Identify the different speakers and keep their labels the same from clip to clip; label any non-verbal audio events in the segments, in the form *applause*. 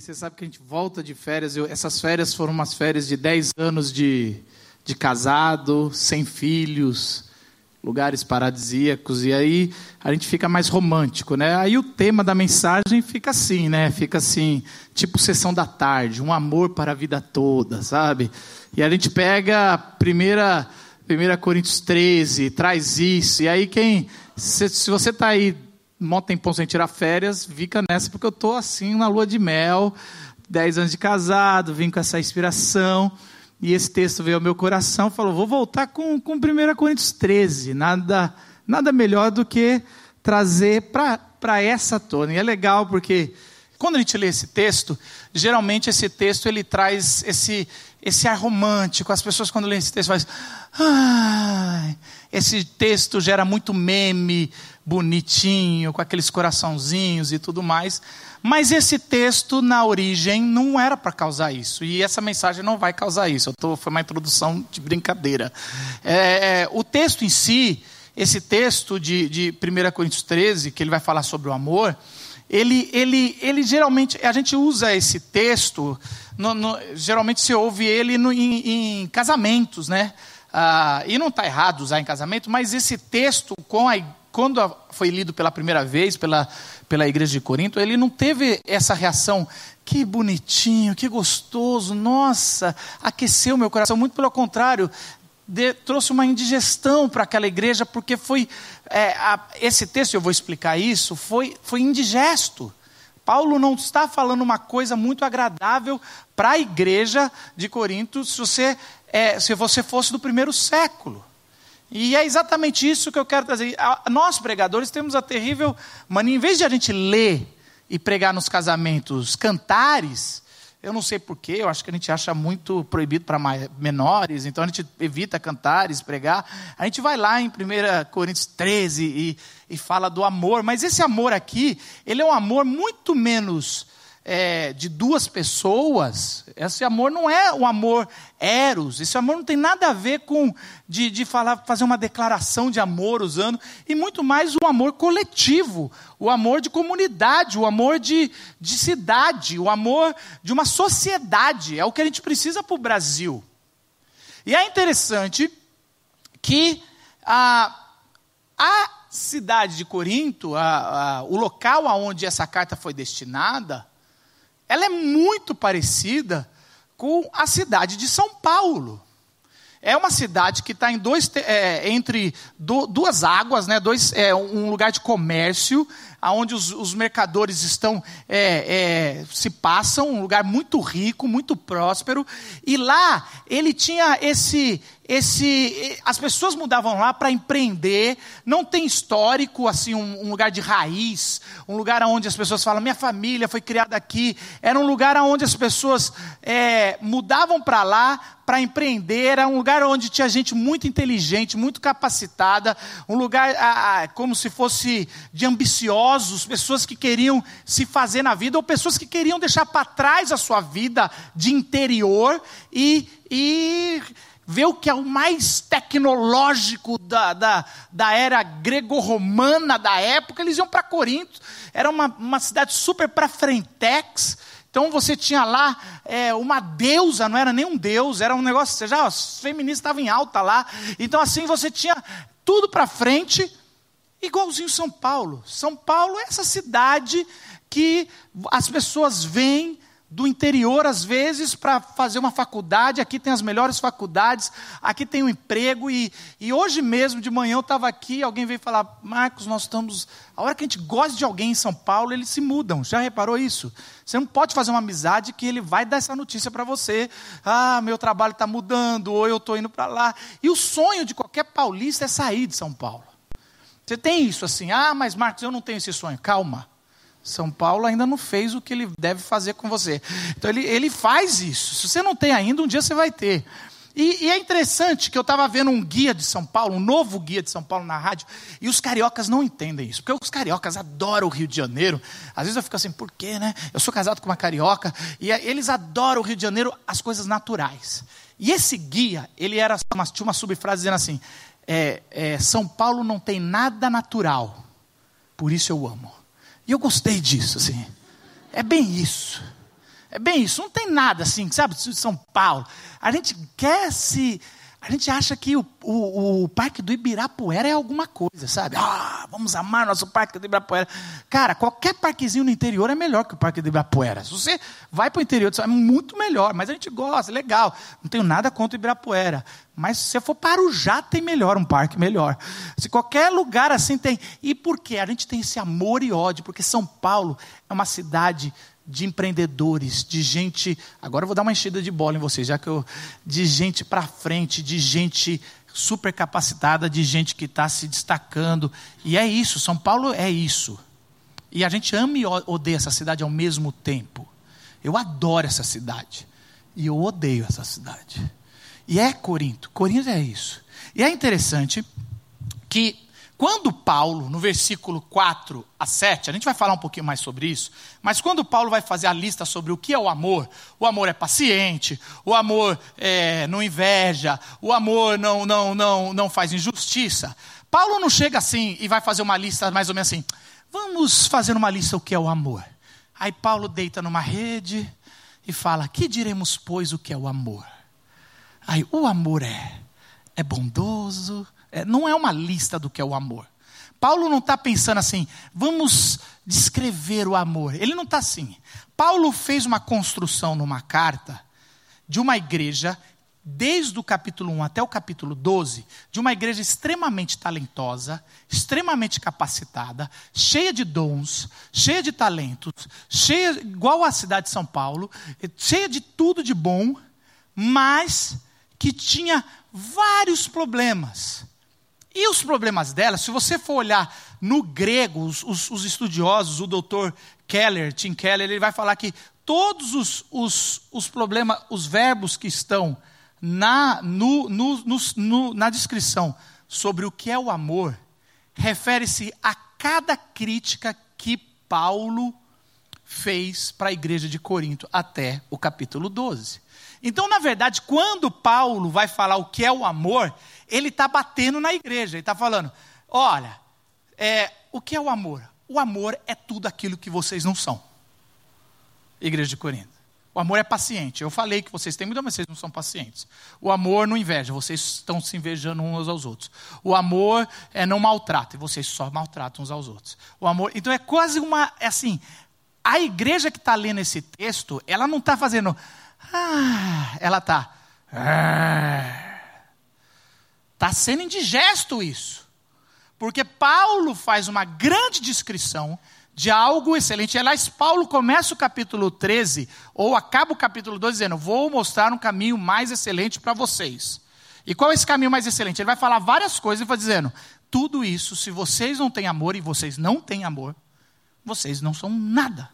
Speaker 1: você sabe que a gente volta de férias. Eu, essas férias foram umas férias de 10 anos de, de casado, sem filhos, lugares paradisíacos. E aí a gente fica mais romântico, né? Aí o tema da mensagem fica assim, né? Fica assim, tipo sessão da tarde, um amor para a vida toda, sabe? E a gente pega a primeira, primeira Coríntios 13, traz isso. E aí quem, se, se você está aí mó tempão sem tirar férias, fica nessa, porque eu estou assim na lua de mel, 10 anos de casado, vim com essa inspiração, e esse texto veio ao meu coração, falou, vou voltar com, com 1 Coríntios 13, nada, nada melhor do que trazer para essa tona, e é legal porque quando a gente lê esse texto, geralmente esse texto ele traz esse, esse ar romântico, as pessoas quando lêem esse texto fazem, ah, esse texto gera muito meme, bonitinho, com aqueles coraçãozinhos e tudo mais. Mas esse texto, na origem, não era para causar isso. E essa mensagem não vai causar isso. Tô, foi uma introdução de brincadeira. É, é o texto em si, esse texto de, de 1 Coríntios 13, que ele vai falar sobre o amor, ele, ele, ele geralmente, a gente usa esse texto, no, no, geralmente se ouve ele no, em, em casamentos, né? Ah, e não está errado usar em casamento, mas esse texto, com a, quando foi lido pela primeira vez pela, pela igreja de Corinto, ele não teve essa reação, que bonitinho, que gostoso, nossa, aqueceu meu coração. Muito pelo contrário, de, trouxe uma indigestão para aquela igreja, porque foi, é, a, esse texto, eu vou explicar isso, foi, foi indigesto. Paulo não está falando uma coisa muito agradável para a igreja de Corinto, se você é, se você fosse do primeiro século. E é exatamente isso que eu quero trazer. Nós, pregadores, temos a terrível mania, em vez de a gente ler e pregar nos casamentos cantares, eu não sei porquê, eu acho que a gente acha muito proibido para menores, então a gente evita cantares, pregar. A gente vai lá em 1 Coríntios 13 e, e fala do amor, mas esse amor aqui, ele é um amor muito menos é, de duas pessoas, esse amor não é o amor eros, esse amor não tem nada a ver com de, de falar, fazer uma declaração de amor usando, e muito mais o amor coletivo, o amor de comunidade, o amor de, de cidade, o amor de uma sociedade, é o que a gente precisa para o Brasil. E é interessante que a, a cidade de Corinto, a, a, o local aonde essa carta foi destinada, ela é muito parecida com a cidade de São Paulo. É uma cidade que está dois, é, entre do, duas águas, né, dois, é, um lugar de comércio, onde os, os mercadores estão é, é, se passam, um lugar muito rico, muito próspero. E lá ele tinha esse esse, as pessoas mudavam lá para empreender, não tem histórico, assim, um, um, lugar de raiz, um lugar onde as pessoas falam, minha família foi criada aqui, era um lugar onde as pessoas é, mudavam para lá para empreender, era um lugar onde tinha gente muito inteligente, muito capacitada, um lugar a, a, como se fosse de ambiciosos, pessoas que queriam se fazer na vida, ou pessoas que queriam deixar para trás a sua vida de interior e, e ver o que é o mais tecnológico da, da, da era grego-romana da época, eles iam para Corinto, era uma, uma cidade super para frentex, então você tinha lá é, uma deusa, não era nem um deus, era um negócio, já os feministas estavam em alta lá, então assim você tinha tudo para frente, igualzinho São Paulo. São Paulo é essa cidade que as pessoas vêm do interior, às vezes, para fazer uma faculdade. Aqui tem as melhores faculdades, aqui tem um emprego. E, e hoje mesmo, de manhã, eu estava aqui, alguém veio falar: Marcos, nós estamos. A hora que a gente gosta de alguém em São Paulo, eles se mudam. Já reparou isso? Você não pode fazer uma amizade que ele vai dar essa notícia para você. Ah, meu trabalho está mudando, ou eu estou indo para lá. E o sonho de qualquer paulista é sair de São Paulo. Você tem isso assim, ah, mas Marcos, eu não tenho esse sonho. Calma. São Paulo ainda não fez o que ele deve fazer com você. Então ele, ele faz isso. Se você não tem ainda, um dia você vai ter. E, e é interessante que eu estava vendo um guia de São Paulo, um novo guia de São Paulo na rádio, e os cariocas não entendem isso, porque os cariocas adoram o Rio de Janeiro. Às vezes eu fico assim, por quê, né? Eu sou casado com uma carioca, e eles adoram o Rio de Janeiro, as coisas naturais. E esse guia, ele era tinha uma subfrase dizendo assim: é, é, São Paulo não tem nada natural, por isso eu amo. E eu gostei disso, assim. É bem isso. É bem isso, não tem nada assim, sabe, de São Paulo. A gente quer se a gente acha que o, o, o, Parque do Ibirapuera é alguma coisa, sabe? Ah, vamos amar nosso Parque do Ibirapuera. Cara, qualquer parquezinho no interior é melhor que o Parque do Ibirapuera. Se você vai para o interior, é muito melhor, mas a gente gosta, é legal. Não tenho nada contra o Ibirapuera. Mas se você for para o Já, tem melhor, um parque melhor. Se qualquer lugar assim tem. E por quê? A gente tem esse amor e ódio, porque São Paulo é uma cidade de empreendedores, de gente. Agora eu vou dar uma enchida de bola em vocês, já que eu. De gente para frente, de gente super capacitada, de gente que está se destacando. E é isso, São Paulo é isso. E a gente ama e odeia essa cidade ao mesmo tempo. Eu adoro essa cidade. E eu odeio essa cidade. E é Corinto. Corinto é isso. E é interessante que quando Paulo, no versículo 4 a 7, a gente vai falar um pouquinho mais sobre isso, mas quando Paulo vai fazer a lista sobre o que é o amor, o amor é paciente, o amor é, não inveja, o amor não, não, não, não faz injustiça. Paulo não chega assim e vai fazer uma lista mais ou menos assim, vamos fazer uma lista o que é o amor. Aí Paulo deita numa rede e fala: Que diremos, pois, o que é o amor? Aí, o amor é, é bondoso, não é uma lista do que é o amor. Paulo não está pensando assim, vamos descrever o amor. Ele não está assim. Paulo fez uma construção numa carta de uma igreja, desde o capítulo 1 até o capítulo 12, de uma igreja extremamente talentosa, extremamente capacitada, cheia de dons, cheia de talentos, cheia, igual a cidade de São Paulo, cheia de tudo de bom, mas que tinha vários problemas e os problemas dela, se você for olhar no grego, os, os, os estudiosos, o doutor Keller, Tim Keller, ele vai falar que todos os, os, os problemas, os verbos que estão na, no, no, no, na descrição sobre o que é o amor, refere-se a cada crítica que Paulo fez para a igreja de Corinto até o capítulo 12. Então, na verdade, quando Paulo vai falar o que é o amor, ele está batendo na igreja, ele está falando: olha, é, o que é o amor? O amor é tudo aquilo que vocês não são. Igreja de Corinto. O amor é paciente. Eu falei que vocês têm muito, mas vocês não são pacientes. O amor não inveja, vocês estão se invejando uns aos outros. O amor é não maltrata, e vocês só maltratam uns aos outros. O amor, então é quase uma, é assim, a igreja que está lendo esse texto, ela não está fazendo, ah, ela está, ah, Está sendo indigesto isso. Porque Paulo faz uma grande descrição de algo excelente. Aliás, Paulo começa o capítulo 13, ou acaba o capítulo 12, dizendo: Vou mostrar um caminho mais excelente para vocês. E qual é esse caminho mais excelente? Ele vai falar várias coisas e vai dizendo: Tudo isso, se vocês não têm amor e vocês não têm amor, vocês não são nada.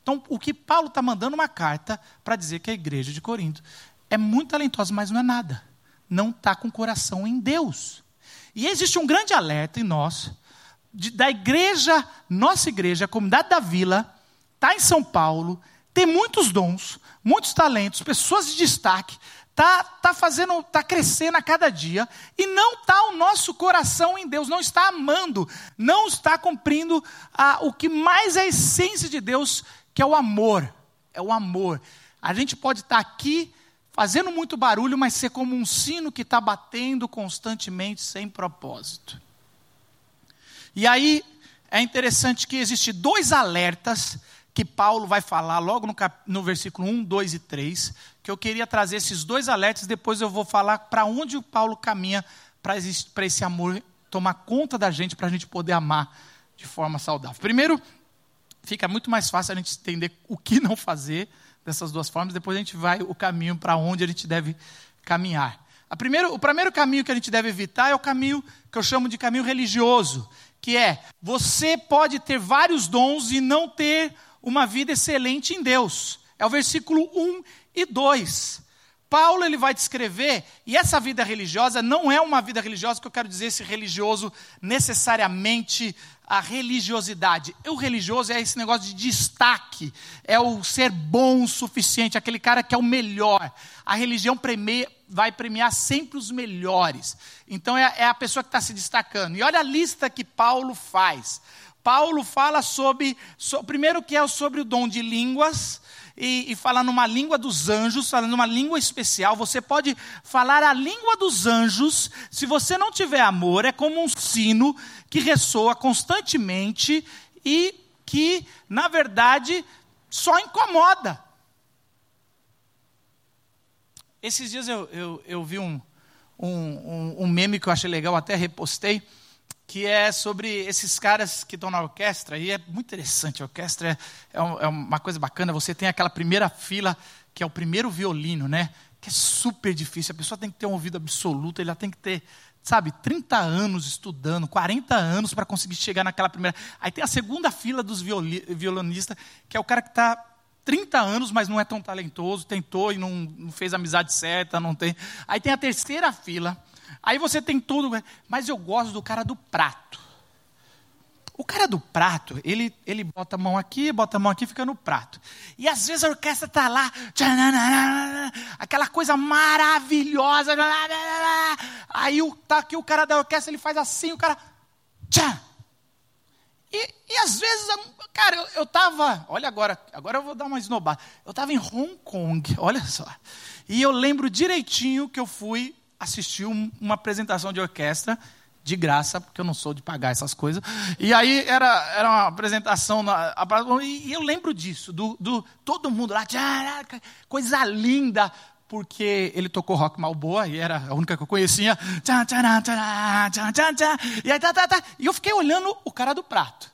Speaker 1: Então, o que Paulo está mandando uma carta para dizer que a igreja de Corinto é muito talentosa, mas não é nada não está com o coração em Deus. E existe um grande alerta em nós, de, da igreja, nossa igreja, a comunidade da vila, está em São Paulo, tem muitos dons, muitos talentos, pessoas de destaque, está tá fazendo, está crescendo a cada dia, e não está o nosso coração em Deus, não está amando, não está cumprindo a, o que mais é a essência de Deus, que é o amor. É o amor. A gente pode estar tá aqui fazendo muito barulho, mas ser como um sino que está batendo constantemente sem propósito. E aí é interessante que existe dois alertas que Paulo vai falar logo no, cap... no versículo 1, 2 e 3, que eu queria trazer esses dois alertas, depois eu vou falar para onde o Paulo caminha para esse amor tomar conta da gente, para a gente poder amar de forma saudável. Primeiro, fica muito mais fácil a gente entender o que não fazer, dessas duas formas, depois a gente vai o caminho para onde a gente deve caminhar. Primeiro, o primeiro caminho que a gente deve evitar é o caminho que eu chamo de caminho religioso, que é você pode ter vários dons e não ter uma vida excelente em Deus. É o versículo 1 e 2. Paulo ele vai descrever, e essa vida religiosa não é uma vida religiosa que eu quero dizer esse religioso necessariamente a religiosidade. O religioso é esse negócio de destaque, é o ser bom o suficiente, aquele cara que é o melhor. A religião premia, vai premiar sempre os melhores. Então é, é a pessoa que está se destacando. E olha a lista que Paulo faz. Paulo fala sobre, so, primeiro que é sobre o dom de línguas, e, e falar numa língua dos anjos, falando numa língua especial. Você pode falar a língua dos anjos, se você não tiver amor, é como um sino que ressoa constantemente e que, na verdade, só incomoda. Esses dias eu, eu, eu vi um, um, um, meme que eu achei legal, até repostei, que é sobre esses caras que estão na orquestra, e é muito interessante, a orquestra é, é, é, uma coisa bacana, você tem aquela primeira fila, que é o primeiro violino, né? Que é super difícil, a pessoa tem que ter um ouvido absoluto, ela tem que ter, sabe, 30 anos estudando, 40 anos para conseguir chegar naquela primeira. Aí tem a segunda fila dos violonistas, que é o cara que está 30 anos, mas não é tão talentoso, tentou e não, não fez a amizade certa, não tem. Aí tem a terceira fila, aí você tem tudo, mas eu gosto do cara do prato. O cara do prato, ele, ele bota a mão aqui, bota a mão aqui, fica no prato. E às vezes a orquestra está lá, aquela coisa maravilhosa. Aí tá aqui o cara da orquestra, ele faz assim, o cara. E, e às vezes, cara, eu, eu tava, olha agora, agora eu vou dar uma esnobada. Eu estava em Hong Kong, *laughs* olha só. E eu lembro direitinho que eu fui assistir um, uma apresentação de orquestra de graça, porque eu não sou de pagar essas coisas. E aí era, era uma apresentação, na, e eu lembro disso, do, do todo mundo lá, coisa linda, porque ele tocou rock malboa e era a única que eu conhecia. E aí, tá, tá, tá. E eu fiquei olhando o cara do prato.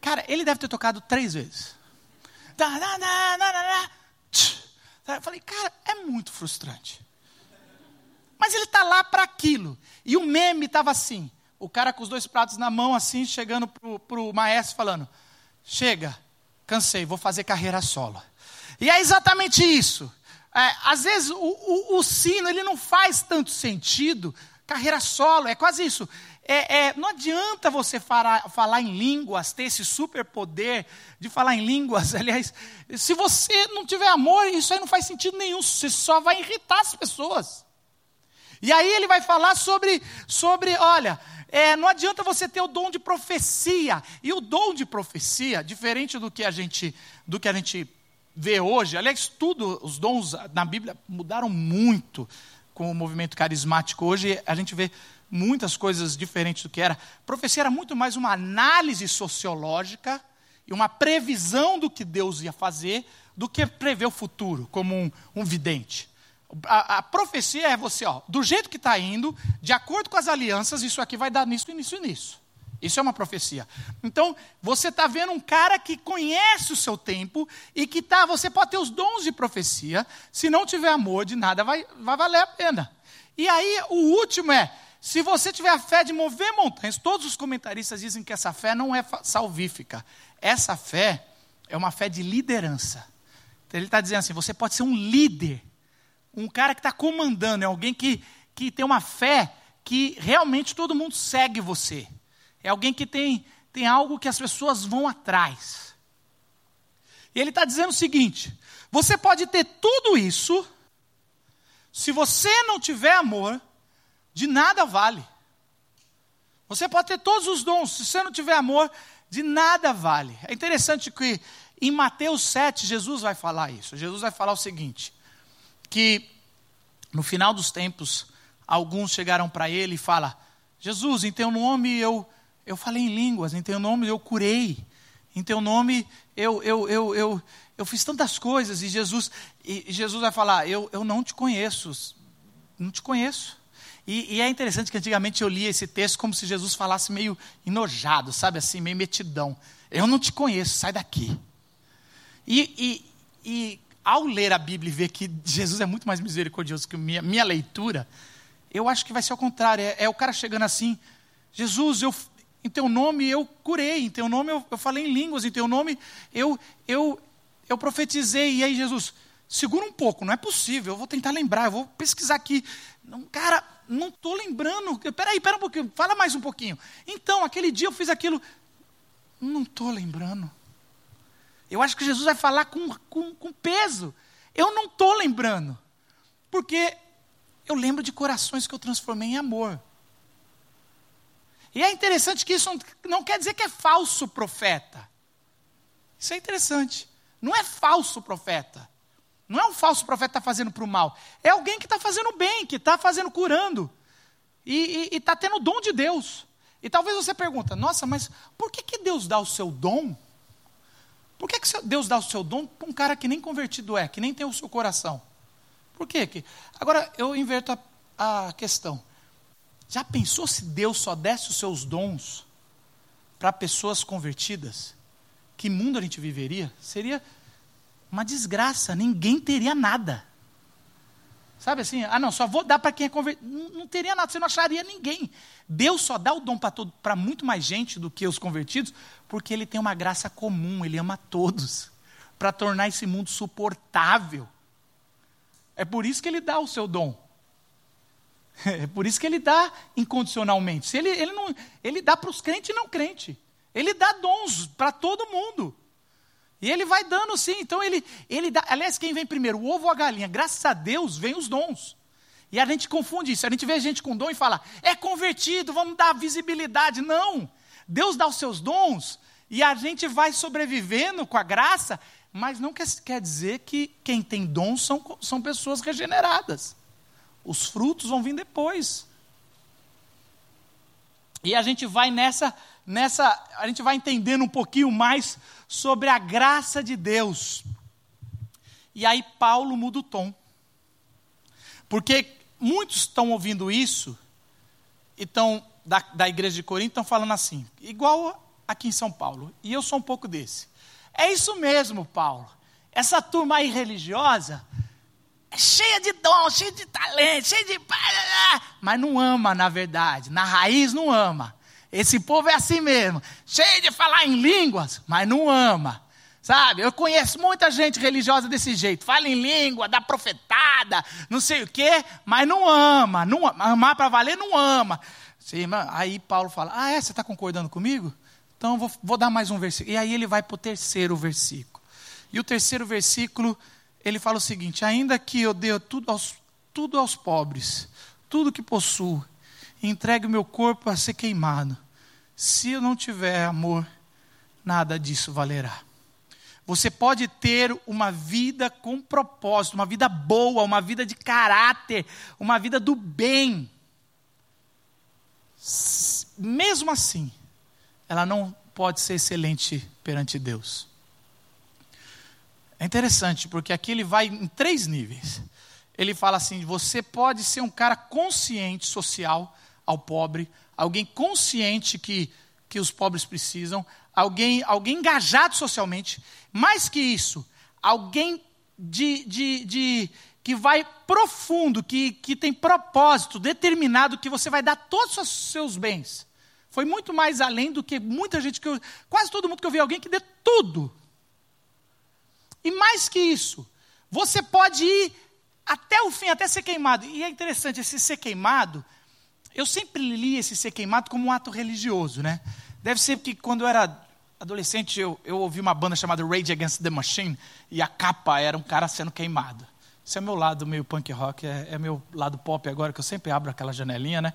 Speaker 1: Cara, ele deve ter tocado três vezes. Eu falei, cara, é muito frustrante. Mas ele está lá para aquilo. E o meme estava assim: o cara com os dois pratos na mão, assim, chegando para o maestro, falando: Chega, cansei, vou fazer carreira solo. E é exatamente isso. É, às vezes o, o, o, sino ele não faz tanto sentido, carreira solo, é quase isso. É, é, não adianta você falar, falar em línguas, ter esse superpoder de falar em línguas. *laughs* Aliás, se você não tiver amor, isso aí não faz sentido nenhum, você só vai irritar as pessoas. E aí ele vai falar sobre, sobre olha, é, não adianta você ter o dom de profecia. E o dom de profecia, diferente do que a gente, do que a gente vê hoje, aliás, tudo, os dons na Bíblia mudaram muito com o movimento carismático. Hoje a gente vê muitas coisas diferentes do que era. Profecia era muito mais uma análise sociológica e uma previsão do que Deus ia fazer do que prever o futuro, como um, um vidente. A, a, profecia é você, ó, do jeito que está indo, de acordo com as alianças, isso aqui vai dar nisso, nisso e nisso. Isso é uma profecia. Então, você está vendo um cara que conhece o seu tempo e que tá, você pode ter os dons de profecia, se não tiver amor de nada, vai, vai valer a pena. E aí, o último é, se você tiver a fé de mover montanhas, todos os comentaristas dizem que essa fé não é salvífica. Essa fé é uma fé de liderança. Então, ele está dizendo assim: você pode ser um líder, um cara que está comandando, é alguém que, que tem uma fé que realmente todo mundo segue você. É alguém que tem, tem algo que as pessoas vão atrás. E ele está dizendo o seguinte: você pode ter tudo isso, se você não tiver amor, de nada vale. Você pode ter todos os dons, se você não tiver amor, de nada vale. É interessante que em Mateus 7, Jesus vai falar isso. Jesus vai falar o seguinte: que no final dos tempos, alguns chegaram para ele e falam: Jesus, em teu nome eu eu falei em línguas, em teu nome eu curei, em teu nome eu, eu, eu, eu, eu fiz tantas coisas, e Jesus, e Jesus vai falar: eu, eu não te conheço, não te conheço. E, e, é interessante que antigamente eu lia esse texto como se Jesus falasse meio enojado, sabe assim, meio metidão. Eu não te conheço, sai daqui. E, e, e ao ler a Bíblia e ver que Jesus é muito mais misericordioso que minha, minha leitura, eu acho que vai ser ao contrário. É, é o cara chegando assim, Jesus, eu, em teu nome eu curei, em teu nome eu, eu falei em línguas, em teu nome eu, eu, eu profetizei. E aí, Jesus, segura um pouco, não é possível, eu vou tentar lembrar, eu vou pesquisar aqui. Não, cara, não estou lembrando. Peraí, pera um pouquinho, fala mais um pouquinho. Então, aquele dia eu fiz aquilo. Não estou lembrando. Eu acho que Jesus vai falar com, com, com peso. Eu não estou lembrando. Porque eu lembro de corações que eu transformei em amor. E é interessante que isso não quer dizer que é falso profeta. Isso é interessante. Não é falso profeta. Não é um falso profeta que está fazendo para o mal. É alguém que está fazendo bem, que está fazendo curando. E está tendo o dom de Deus. E talvez você pergunta, nossa, mas por que, que Deus dá o seu dom? Por que, que Deus dá o seu dom para um cara que nem convertido é, que nem tem o seu coração? Por quê? Agora, eu inverto a, a questão. Já pensou se Deus só desse os seus dons para pessoas convertidas? Que mundo a gente viveria? Seria uma desgraça, ninguém teria nada. Sabe assim? Ah, não, só vou dar para quem é convertido. Não, não, teria nada, você não acharia ninguém. Deus só dá o dom para muito mais gente do que os convertidos, porque Ele tem uma graça comum, Ele ama todos, para tornar esse mundo suportável. É por isso que Ele dá o seu dom. *laughs* É por isso que Ele dá incondicionalmente. Ele, ele, não, ele dá para os crentes e não crentes. Ele dá dons para todo mundo. E ele vai dando sim. Então ele, ele dá. Aliás, quem vem primeiro, o ovo ou a galinha? Graças a Deus vem os dons. E a gente confunde isso. A gente vê gente com dom e fala, é convertido, vamos dar visibilidade. Não. Deus dá os seus dons e a gente vai sobrevivendo com a graça, mas não quer, quer dizer que quem tem dons são, são pessoas regeneradas. Os frutos vão vir depois. E a gente vai nessa, nessa, a gente vai entendendo um pouquinho mais sobre a graça de Deus. E aí Paulo muda o tom. Porque muitos estão ouvindo isso, e estão, da, da igreja de Corinto, estão falando assim, igual aqui em São Paulo, e eu sou um pouco desse. É isso mesmo, Paulo. Essa turma aí religiosa é cheia de dom, cheia de talento, cheia de. Mas não ama, na verdade. Na raiz não ama. Esse povo é assim mesmo, cheio de falar em línguas, mas não ama. Sabe? Eu conheço muita gente religiosa desse jeito. Fala em língua, dá profetada, não sei o quê, mas não ama. Não, amar para valer não ama. Aí Paulo fala: Ah, é? Você está concordando comigo? Então vou, vou dar mais um versículo. E aí ele vai para o terceiro versículo. E o terceiro versículo, ele fala o seguinte: Ainda que eu dê tudo aos, tudo aos pobres, tudo que possuo, entregue o meu corpo a ser queimado. Se eu não tiver amor, nada disso valerá. Você pode ter uma vida com propósito, uma vida boa, uma vida de caráter, uma vida do bem. Mesmo assim, ela não pode ser excelente perante Deus. É interessante, porque aqui ele vai em três níveis. Ele fala assim: você pode ser um cara consciente social, ao pobre, alguém consciente que, que os pobres precisam, alguém, alguém engajado socialmente. Mais que isso, alguém de, de, de, que vai profundo, que, que tem propósito determinado, que você vai dar todos os seus bens. Foi muito mais além do que muita gente que eu, quase todo mundo que eu vi alguém que dê tudo. E mais que isso, você pode ir até o fim, até ser queimado. E é interessante, esse ser queimado eu sempre li esse ser queimado como um ato religioso, né? Deve ser que quando eu era adolescente eu, eu ouvi uma banda chamada Rage Against the Machine e a capa era um cara sendo queimado. Esse é meu lado meio punk rock, é, é meu lado pop agora, que eu sempre abro aquela janelinha, né?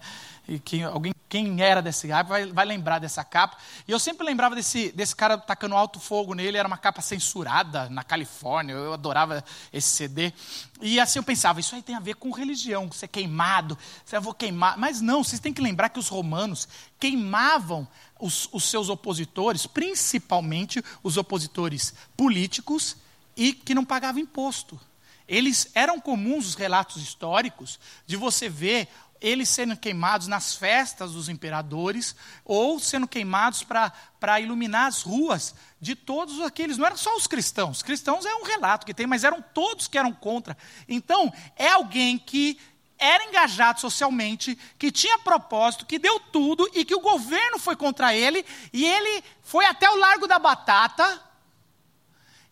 Speaker 1: E quem, alguém, quem era desse capa vai, vai lembrar dessa capa. E eu sempre lembrava desse, desse cara tacando alto fogo nele, era uma capa censurada na Califórnia, eu adorava esse CD. E assim eu pensava, isso aí tem a ver com religião, ser queimado, eu vou queimar. Mas não, vocês têm que lembrar que os romanos queimavam os, os seus opositores, principalmente os opositores políticos e que não pagavam imposto. Eles eram comuns os relatos históricos de você ver eles sendo queimados nas festas dos imperadores ou sendo queimados para iluminar as ruas de todos aqueles. Não eram só os cristãos. Os cristãos é um relato que tem, mas eram todos que eram contra. Então, é alguém que era engajado socialmente, que tinha propósito, que deu tudo e que o governo foi contra ele e ele foi até o Largo da Batata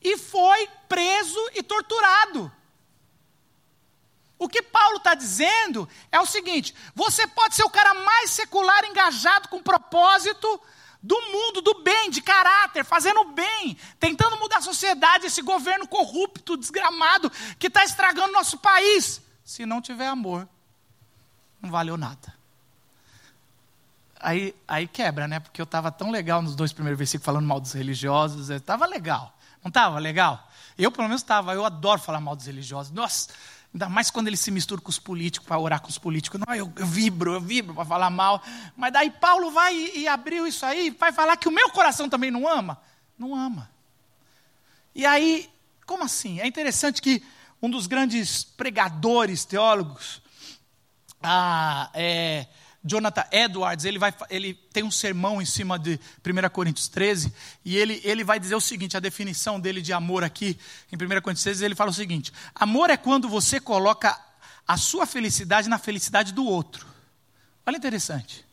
Speaker 1: e foi preso e torturado. O que Paulo está dizendo é o seguinte: você pode ser o cara mais secular, engajado com propósito do mundo, do bem, de caráter, fazendo bem, tentando mudar a sociedade, esse governo corrupto, desgramado, que está estragando nosso país. Se não tiver amor, não valeu nada. aí, aí quebra, né? Porque eu estava tão legal nos dois primeiros versículos falando mal dos religiosos. Estava legal. Não estava legal? Eu, pelo menos, estava. Eu adoro falar mal dos religiosos. Nossa, ainda mais quando eles se misturam com os políticos, para orar com os políticos. Não, eu, eu vibro, eu vibro para falar mal. Mas daí Paulo vai e, e abriu isso aí, vai falar que o meu coração também não ama. Não ama. E aí, como assim? É interessante que um dos grandes pregadores teólogos, ah, é, Jonathan Edwards, ele, vai, ele tem um sermão em cima de 1 Coríntios 13, e ele, ele vai dizer o seguinte: a definição dele de amor aqui, em 1 Coríntios 13, ele fala o seguinte: amor é quando você coloca a sua felicidade na felicidade do outro. Olha interessante.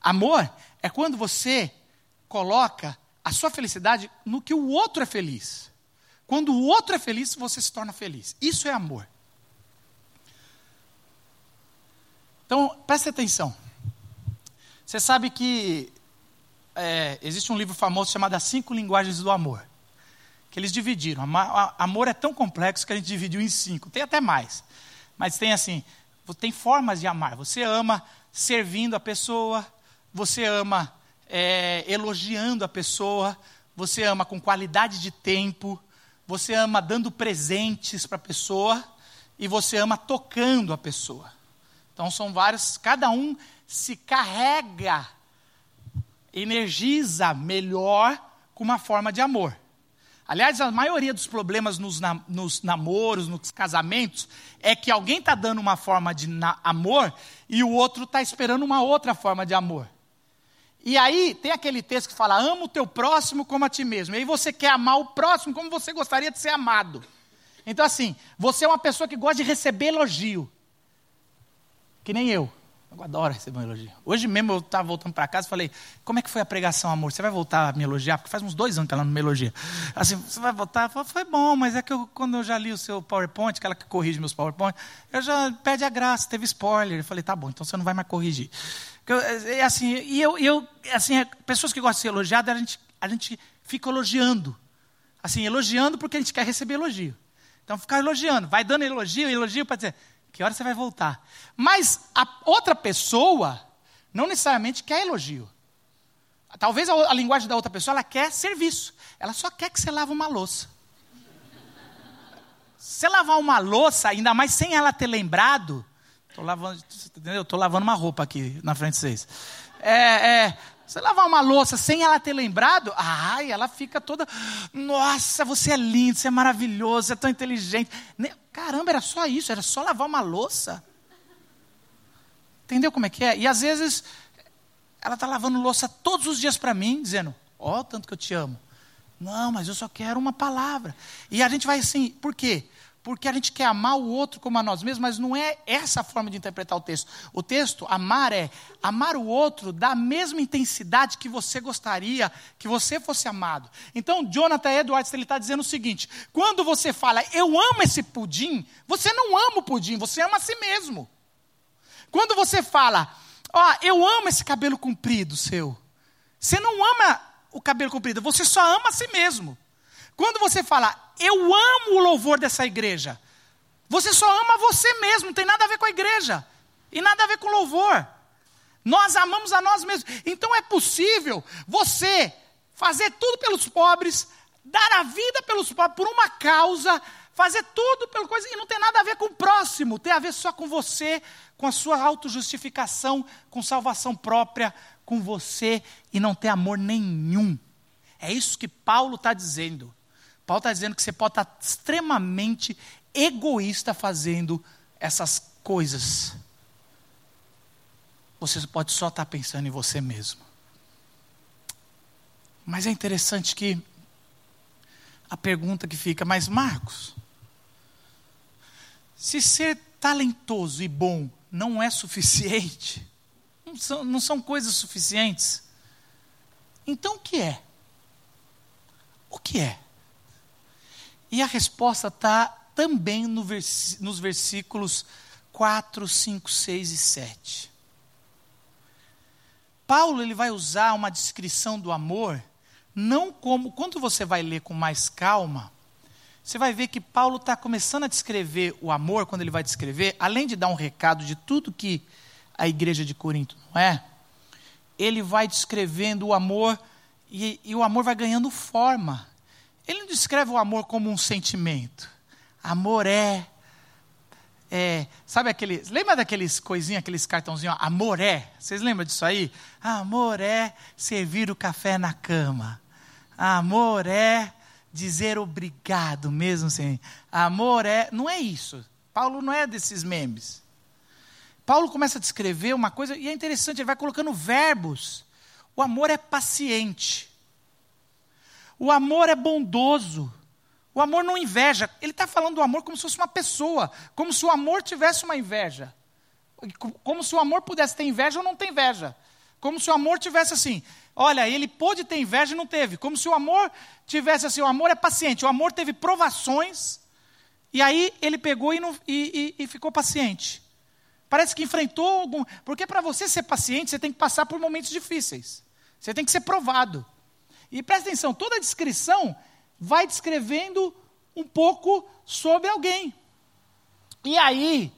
Speaker 1: Amor é quando você coloca a sua felicidade no que o outro é feliz. Quando o outro é feliz, você se torna feliz. Isso é amor. Então, preste atenção. Você sabe que é, existe um livro famoso chamado As Cinco Linguagens do Amor. Que eles dividiram. Amor é tão complexo que a gente dividiu em cinco. Tem até mais. Mas tem assim, tem formas de amar. Você ama servindo a pessoa, você ama é, elogiando a pessoa, você ama com qualidade de tempo, você ama dando presentes para a pessoa e você ama tocando a pessoa. Então são vários, cada um se carrega, energiza melhor com uma forma de amor. Aliás, a maioria dos problemas nos, nos namoros, nos casamentos, é que alguém está dando uma forma de amor e o outro está esperando uma outra forma de amor. E aí tem aquele texto que fala: ama o teu próximo como a ti mesmo. E aí você quer amar o próximo como você gostaria de ser amado. Então, assim, você é uma pessoa que gosta de receber elogio. Que nem eu. Eu adoro receber um elogio. Hoje mesmo eu estava voltando para casa e falei: Como é que foi a pregação, amor? Você vai voltar a me elogiar? Porque faz uns dois anos que ela não me elogia. Assim, você vai voltar? Falei, foi bom, mas é que eu, quando eu já li o seu PowerPoint, aquela que corrige meus PowerPoint, eu já pede a graça, teve spoiler. Eu falei: Tá bom, então você não vai mais corrigir. É, é assim, e eu, eu assim, é, pessoas que gostam de ser elogiadas, a gente, a gente fica elogiando. Assim, elogiando porque a gente quer receber elogio. Então, ficar elogiando, vai dando elogio, elogio para dizer que hora você vai voltar? Mas a outra pessoa não necessariamente quer elogio. Talvez a, a linguagem da outra pessoa ela quer serviço. Ela só quer que você lave uma louça. Se lavar uma louça, ainda mais sem ela ter lembrado, estou lavando, entendeu? Lavando uma roupa aqui na frente de vocês. É, é, você lavar uma louça sem ela ter lembrado, ai, ela fica toda. Nossa, você é lindo, você é maravilhoso, você é tão inteligente. Caramba, era só isso, era só lavar uma louça. Entendeu como é que é? E às vezes ela está lavando louça todos os dias para mim, dizendo: Ó, oh, tanto que eu te amo. Não, mas eu só quero uma palavra. E a gente vai assim, por quê? Porque a gente quer amar o outro como a nós mesmos, mas não é essa a forma de interpretar o texto. O texto, amar, é amar o outro da mesma intensidade que você gostaria que você fosse amado. Então, Jonathan Edwards ele está dizendo o seguinte: quando você fala, eu amo esse pudim, você não ama o pudim, você ama a si mesmo. Quando você fala, ó, oh, eu amo esse cabelo comprido seu, você não ama o cabelo comprido, você só ama a si mesmo. Quando você fala, eu amo o louvor dessa igreja, você só ama você mesmo, não tem nada a ver com a igreja, e nada a ver com louvor. Nós amamos a nós mesmos. Então é possível você fazer tudo pelos pobres, dar a vida pelos pobres, por uma causa, fazer tudo pela coisa, e não tem nada a ver com o próximo, tem a ver só com você, com a sua autojustificação, com salvação própria, com você, e não ter amor nenhum. É isso que Paulo está dizendo. Paulo está dizendo que você pode estar extremamente egoísta fazendo essas coisas. Você pode só estar pensando em você mesmo. Mas é interessante que a pergunta que fica, mas Marcos, se ser talentoso e bom não é suficiente, não são, não são coisas suficientes, então o que é? O que é? E a resposta está também no vers nos versículos 4, 5, 6 e 7. Paulo ele vai usar uma descrição do amor, não como. Quando você vai ler com mais calma, você vai ver que Paulo está começando a descrever o amor, quando ele vai descrever, além de dar um recado de tudo que a igreja de Corinto não é, ele vai descrevendo o amor e, e o amor vai ganhando forma. Ele não descreve o amor como um sentimento. Amor é é, sabe aqueles. Lembra daqueles coisinhas, aqueles cartãozinhos? Amor é. Vocês lembram disso aí? Amor é servir o café na cama. Amor é dizer obrigado, mesmo sem. Amor é. Não é isso. Paulo não é desses memes. Paulo começa a descrever uma coisa, e é interessante, ele vai colocando verbos. O amor é paciente. O amor é bondoso. O amor não inveja. Ele está falando do amor como se fosse uma pessoa, como se o amor tivesse uma inveja. Como se o amor pudesse ter inveja ou não ter inveja. Como se o amor tivesse assim. Olha, ele pôde ter inveja e não teve. Como se o amor tivesse assim. O amor é paciente. O amor teve provações. E aí ele pegou e, não, e, e, e ficou paciente. Parece que enfrentou algum. Porque para você ser paciente, você tem que passar por momentos difíceis. Você tem que ser provado. E presta atenção: toda a descrição vai descrevendo um pouco sobre alguém. E aí,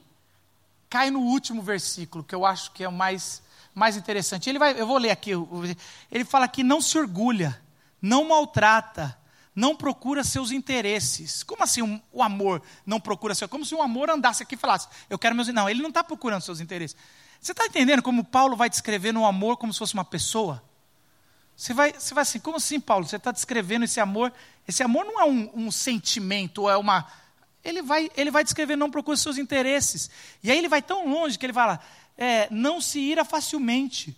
Speaker 1: cai no último versículo, que eu acho que é o mais, mais interessante. Ele vai, eu vou ler aqui. Ele fala que não se orgulha, não maltrata, não procura seus interesses. Como assim o amor não procura seus Como se o amor andasse aqui e falasse, eu quero meus. Não, ele não está procurando seus interesses. Você está entendendo como Paulo vai descrevendo o amor como se fosse uma pessoa? Você vai, você vai assim, como assim, Paulo? Você está descrevendo esse amor? Esse amor não é um, um sentimento, é uma. Ele vai, ele vai descrever, não procura seus interesses. E aí ele vai tão longe que ele fala, é, não se ira facilmente.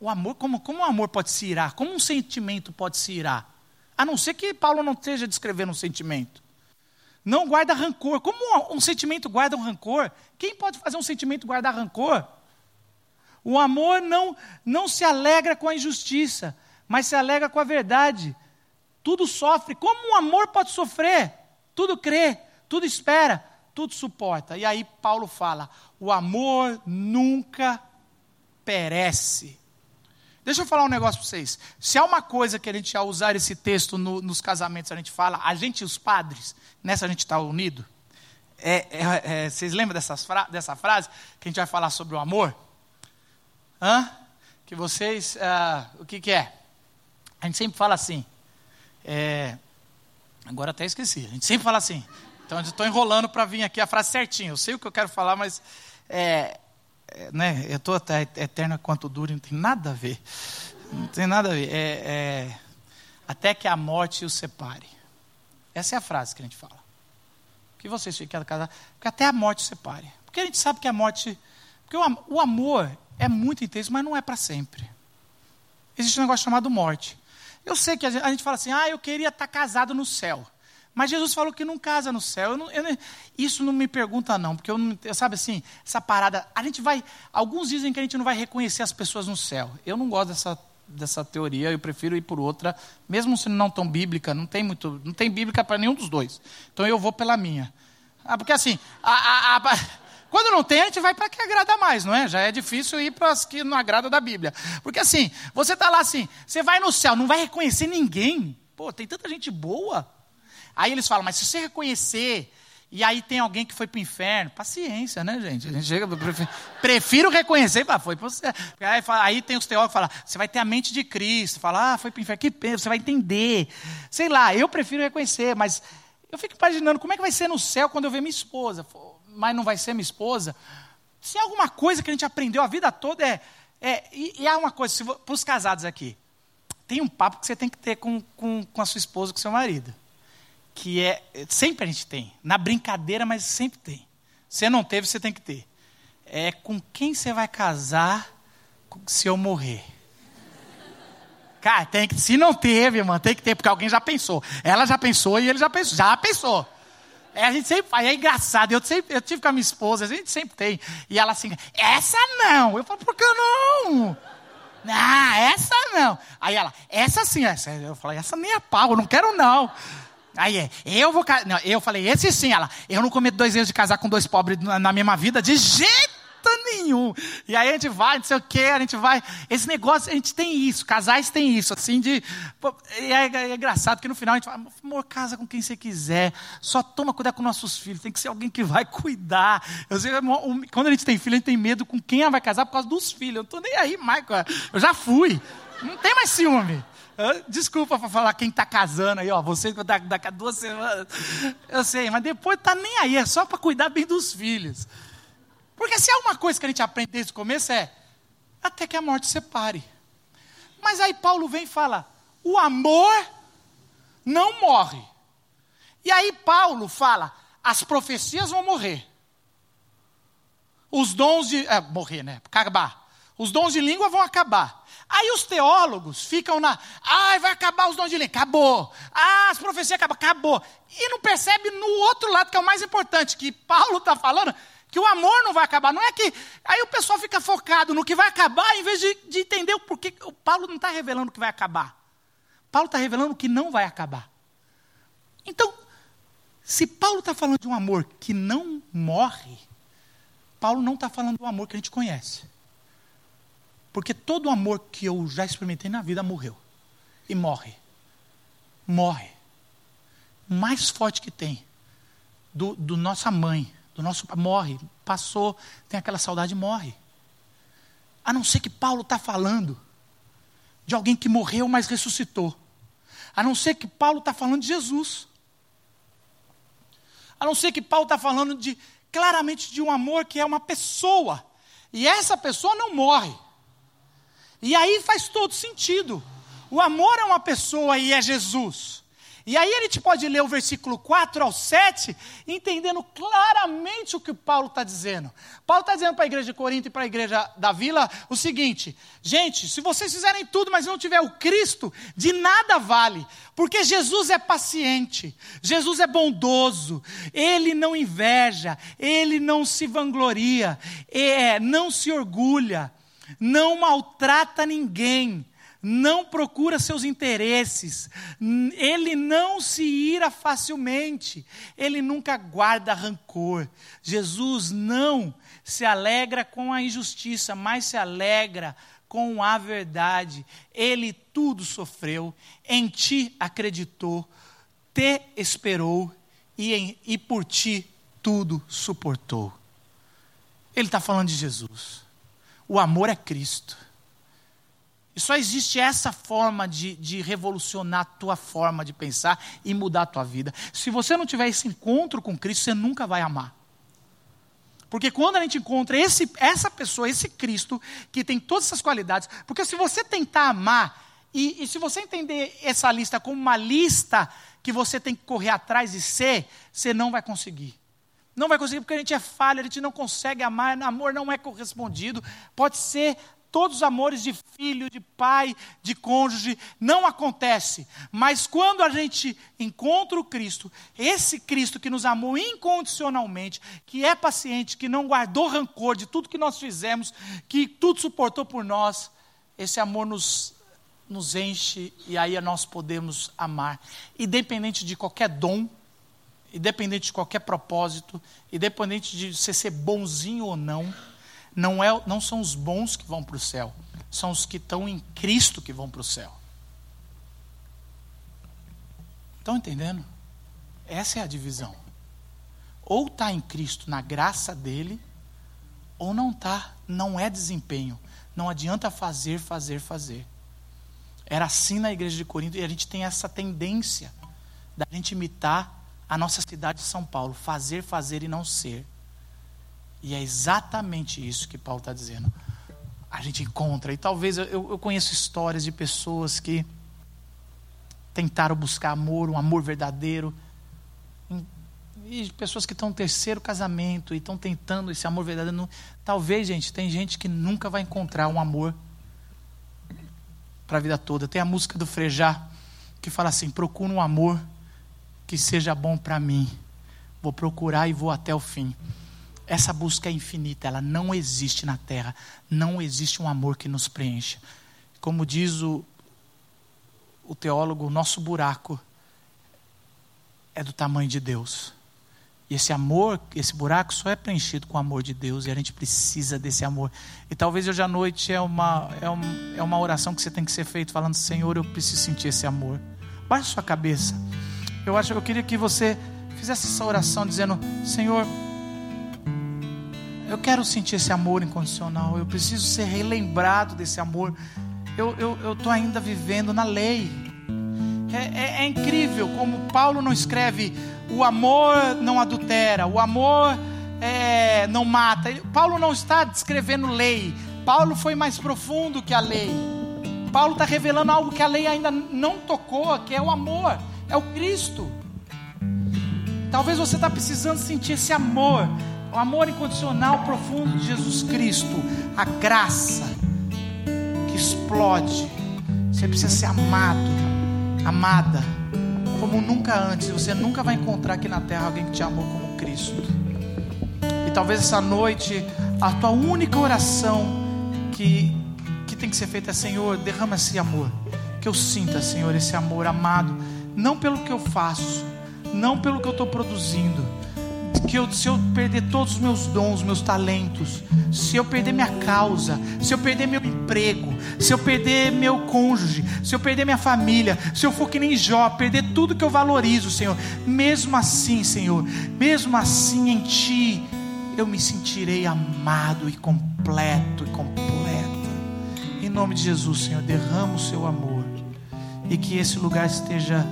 Speaker 1: O amor, como, como o amor pode se irar? Como um sentimento pode se irar? A não ser que Paulo não esteja descrevendo um sentimento. Não guarda rancor. Como um, um sentimento guarda um rancor? Quem pode fazer um sentimento guardar rancor? O amor não, não se alegra com a injustiça, mas se alegra com a verdade. Tudo sofre. Como um amor pode sofrer? Tudo crê, tudo espera, tudo suporta. E aí Paulo fala: o amor nunca perece. Deixa eu falar um negócio para vocês. Se há uma coisa que a gente, ao usar esse texto no, nos casamentos, a gente fala, a gente e os padres, nessa a gente está unido. É, é, é, vocês lembram dessas fra dessa frase que a gente vai falar sobre o amor? Hã? Que vocês. Ah, o que, que é? A gente sempre fala assim. É, agora até esqueci. A gente sempre fala assim. Então eu estou enrolando para vir aqui a frase certinha. Eu sei o que eu quero falar, mas. É, é, né, eu estou até eterna quanto dure, não tem nada a ver. Não tem nada a ver. É, é, até que a morte os separe. Essa é a frase que a gente fala. Que vocês fiquem casados, porque até a morte os separe. Porque a gente sabe que a morte. Porque o, o amor é muito intenso, mas não é para sempre. Existe um negócio chamado morte. Eu sei que a gente, fala assim, ah, eu queria estar tá casado no céu. Mas Jesus falou que não casa no céu. Eu não, eu isso não me pergunta, não, porque eu não, sabe assim, essa parada. A gente vai. Alguns dizem que a gente não vai reconhecer as pessoas no céu. Eu não gosto dessa, dessa teoria, eu prefiro ir por outra, mesmo se não tão bíblica, não tem muito, não tem bíblica para nenhum dos dois. Então eu vou pela minha. Ah, porque assim, a, a, a quando não tem, a gente vai para que agrada mais, não é? Já é difícil ir para as que não agrada da Bíblia. Porque assim, você está lá assim, você vai no céu, não vai reconhecer ninguém. Pô, tem tanta gente boa. Aí eles falam, mas se você reconhecer, e aí tem alguém que foi para o inferno, paciência, né, gente? A gente chega, prefiro, prefiro reconhecer, pá, foi para você. Aí, aí, tem os teólogos que falam, você vai ter a mente de Cristo, fala, ah, foi para o inferno, que pena, você vai entender. Sei lá, eu prefiro reconhecer, mas eu fico imaginando como é que vai ser no céu quando eu ver minha esposa mas não vai ser minha esposa. Se há alguma coisa que a gente aprendeu a vida toda é. é e, e há uma coisa, para os casados aqui, tem um papo que você tem que ter com, com, com a sua esposa, com o seu marido. Que é. Sempre a gente tem. Na brincadeira, mas sempre tem. Se não teve, você tem que ter. É com quem você vai casar se eu morrer. Cara, tem que, se não teve, mano, tem que ter, porque alguém já pensou. Ela já pensou e ele já pensou. Já pensou. É, a gente sempre faz, é engraçado. Eu, sempre, eu tive com a minha esposa, a gente sempre tem. E ela assim, essa não. Eu falo, por que não? Ah, essa não. Aí ela, essa sim, essa. Eu falei, essa nem é pau, eu não quero não. Aí é, eu vou não, eu falei, esse sim, ela, eu não cometo dois erros de casar com dois pobres na, na mesma vida, de jeito nenhum. E aí a gente vai, não sei o que, a gente vai. Esse negócio, a gente tem isso, casais têm isso, assim, de. E é, é, engraçado que no final a gente fala, amor, casa com quem você quiser, só toma cuidado com nossos filhos, tem que ser alguém que vai cuidar. Eu sei, quando a gente tem filho, a gente tem medo com quem vai casar por causa dos filhos. Eu não tô nem aí, Michael. Eu já fui. Não tem mais ciúme. Desculpa para falar quem está casando aí, ó. Você daqui a duas semanas. Eu sei, mas depois tá nem aí, é só para cuidar bem dos filhos. Porque se há uma coisa que a gente aprende desde o começo é até que a morte separe. Mas aí Paulo vem e fala: o amor não morre. E aí Paulo fala: as profecias vão morrer. Os dons de. É, morrer, né? Acabar. Os dons de língua vão acabar. Aí os teólogos ficam na, ai, vai acabar os dons de língua, acabou. Ah, as profecias acabam, acabou. E não percebe no outro lado, que é o mais importante, que Paulo está falando, que o amor não vai acabar. Não é que. Aí o pessoal fica focado no que vai acabar, em vez de, de entender o porquê. O Paulo não está revelando o que vai acabar. Paulo está revelando o que não vai acabar. Então, se Paulo está falando de um amor que não morre, Paulo não está falando do amor que a gente conhece. Porque todo amor que eu já experimentei na vida morreu. E morre. Morre. Mais forte que tem. Do, do nossa mãe, do nosso morre, passou, tem aquela saudade, morre. A não ser que Paulo está falando de alguém que morreu, mas ressuscitou. A não ser que Paulo está falando de Jesus. A não ser que Paulo está falando de claramente de um amor que é uma pessoa. E essa pessoa não morre. E aí faz todo sentido. O amor é uma pessoa e é Jesus. E aí a gente pode ler o versículo 4 ao 7, entendendo claramente o que Paulo está dizendo. Paulo está dizendo para a igreja de Corinto e para a igreja da vila o seguinte: gente, se vocês fizerem tudo, mas não tiver o Cristo, de nada vale, porque Jesus é paciente, Jesus é bondoso, ele não inveja, ele não se vangloria, é, não se orgulha não maltrata ninguém, não procura seus interesses, ele não se ira facilmente, ele nunca guarda rancor. Jesus não se alegra com a injustiça, mas se alegra com a verdade. Ele tudo sofreu, em ti acreditou, te esperou e, em, e por ti tudo suportou. Ele está falando de Jesus. O amor é Cristo. E só existe essa forma de, de, revolucionar a tua forma de pensar e mudar a tua vida. Se você não tiver esse encontro com Cristo, você nunca vai amar. Porque quando a gente encontra esse, essa pessoa, esse Cristo, que tem todas essas qualidades, porque se você tentar amar, e, e se você entender essa lista como uma lista que você tem que correr atrás e ser, você não vai conseguir. Não vai conseguir porque a gente é falha, a gente não consegue amar, amor não é correspondido. Pode ser todos os amores de filho, de pai, de cônjuge, não acontece. Mas quando a gente encontra o Cristo, esse Cristo que nos amou incondicionalmente, que é paciente, que não guardou rancor de tudo que nós fizemos, que tudo suportou por nós, esse amor nos, nos enche e aí nós podemos amar, independente de qualquer dom independente de qualquer propósito, independente de você ser bonzinho ou não, não, é, não são os bons que vão para o céu, são os que estão em Cristo que vão para o céu. Estão entendendo? Essa é a divisão. Ou está em Cristo, na graça dele, ou não está, não é desempenho. Não adianta fazer, fazer, fazer. Era assim na igreja de Corinto e a gente tem essa tendência da gente imitar a nossa cidade de São Paulo, fazer, fazer e não ser. E é exatamente isso que Paulo está dizendo. A gente encontra, e talvez eu, eu conheço histórias de pessoas que tentaram buscar amor, um amor verdadeiro, e pessoas que estão no terceiro casamento e estão tentando esse amor verdadeiro. Talvez, gente, tem gente que nunca vai encontrar um amor para a vida toda. Tem a música do Frejá que fala assim: procura um amor que seja bom para mim. Vou procurar e vou até o fim. Essa busca é infinita, ela não existe na terra. Não existe um amor que nos preencha. Como diz o, o teólogo, o nosso buraco é do tamanho de Deus. E esse amor, esse buraco só é preenchido com o amor de Deus e a gente precisa desse amor. E talvez hoje à noite é uma, é, um, é uma oração que você tem que ser feita falando: Senhor, eu preciso sentir esse amor. Baixe sua cabeça. Eu acho, eu queria que você fizesse essa oração dizendo: Senhor, eu quero sentir esse amor incondicional. Eu preciso ser relembrado desse amor. Eu estou ainda vivendo na lei. É, é, é incrível como Paulo não escreve o amor não adultera, o amor é, não mata. Paulo não está descrevendo lei. Paulo foi mais profundo que a lei. Paulo está revelando algo que a lei ainda não tocou, que é o amor, é o Cristo. Talvez você está precisando sentir esse amor, o amor incondicional profundo de Jesus Cristo, a graça que explode. Você precisa ser amado, amada como nunca antes. Você nunca vai encontrar aqui na terra alguém que te amou como Cristo. E talvez essa noite a tua única oração que, que tem que ser feita é: Senhor, derrama esse amor. Que eu sinta, Senhor, esse amor amado, não pelo que eu faço, não pelo que eu estou produzindo que eu, se eu perder todos os meus dons, meus talentos, se eu perder minha causa, se eu perder meu emprego, se eu perder meu cônjuge, se eu perder minha família, se eu for que nem Jó, perder tudo que eu valorizo, Senhor, mesmo assim, Senhor, mesmo assim em Ti, eu me sentirei amado e completo e completa. Em nome de Jesus, Senhor, derrama o Seu amor e que esse lugar esteja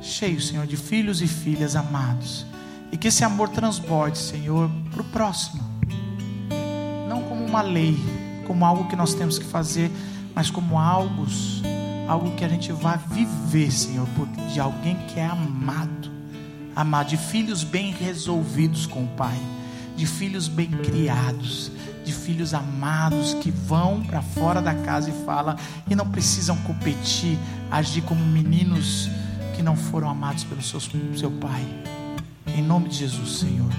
Speaker 1: cheio, Senhor, de filhos e filhas amados e que esse amor transborde, Senhor, para o próximo. Não como uma lei, como algo que nós temos que fazer, mas como algo, algo que a gente vai viver, Senhor, de alguém que é amado, amado, de filhos bem resolvidos com o Pai, de filhos bem criados, de filhos amados que vão para fora da casa e falam e não precisam competir, agir como meninos que não foram amados pelo seu, seu pai. Em nome de Jesus, Senhor.